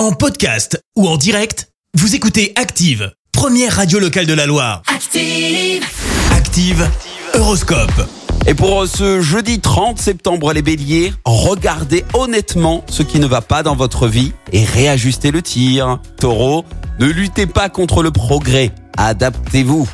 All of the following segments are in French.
En podcast ou en direct, vous écoutez Active, première radio locale de la Loire. Active. Active, Horoscope. Et pour ce jeudi 30 septembre, les béliers, regardez honnêtement ce qui ne va pas dans votre vie et réajustez le tir. Taureau, ne luttez pas contre le progrès, adaptez-vous.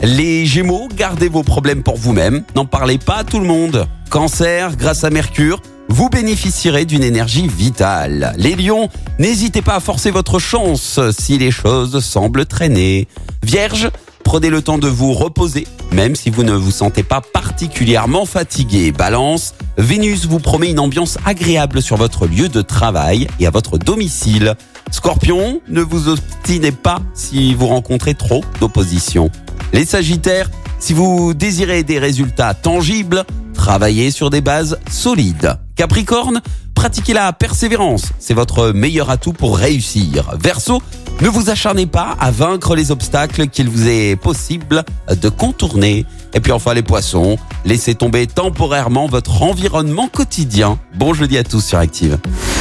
Les gémeaux, gardez vos problèmes pour vous-même, n'en parlez pas à tout le monde. Cancer, grâce à Mercure, vous bénéficierez d'une énergie vitale. Les lions, n'hésitez pas à forcer votre chance si les choses semblent traîner. Vierge, prenez le temps de vous reposer, même si vous ne vous sentez pas particulièrement fatigué. Balance, Vénus vous promet une ambiance agréable sur votre lieu de travail et à votre domicile. Scorpion, ne vous obstinez pas si vous rencontrez trop d'opposition. Les Sagittaires, si vous désirez des résultats tangibles, travaillez sur des bases solides. Capricorne, pratiquez la persévérance, c'est votre meilleur atout pour réussir. Verseau, ne vous acharnez pas à vaincre les obstacles qu'il vous est possible de contourner. Et puis enfin les poissons, laissez tomber temporairement votre environnement quotidien. Bon jeudi à tous sur Active.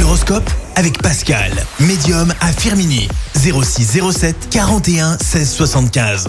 L'horoscope avec Pascal, médium à Firmini. 06 07 41 16 75.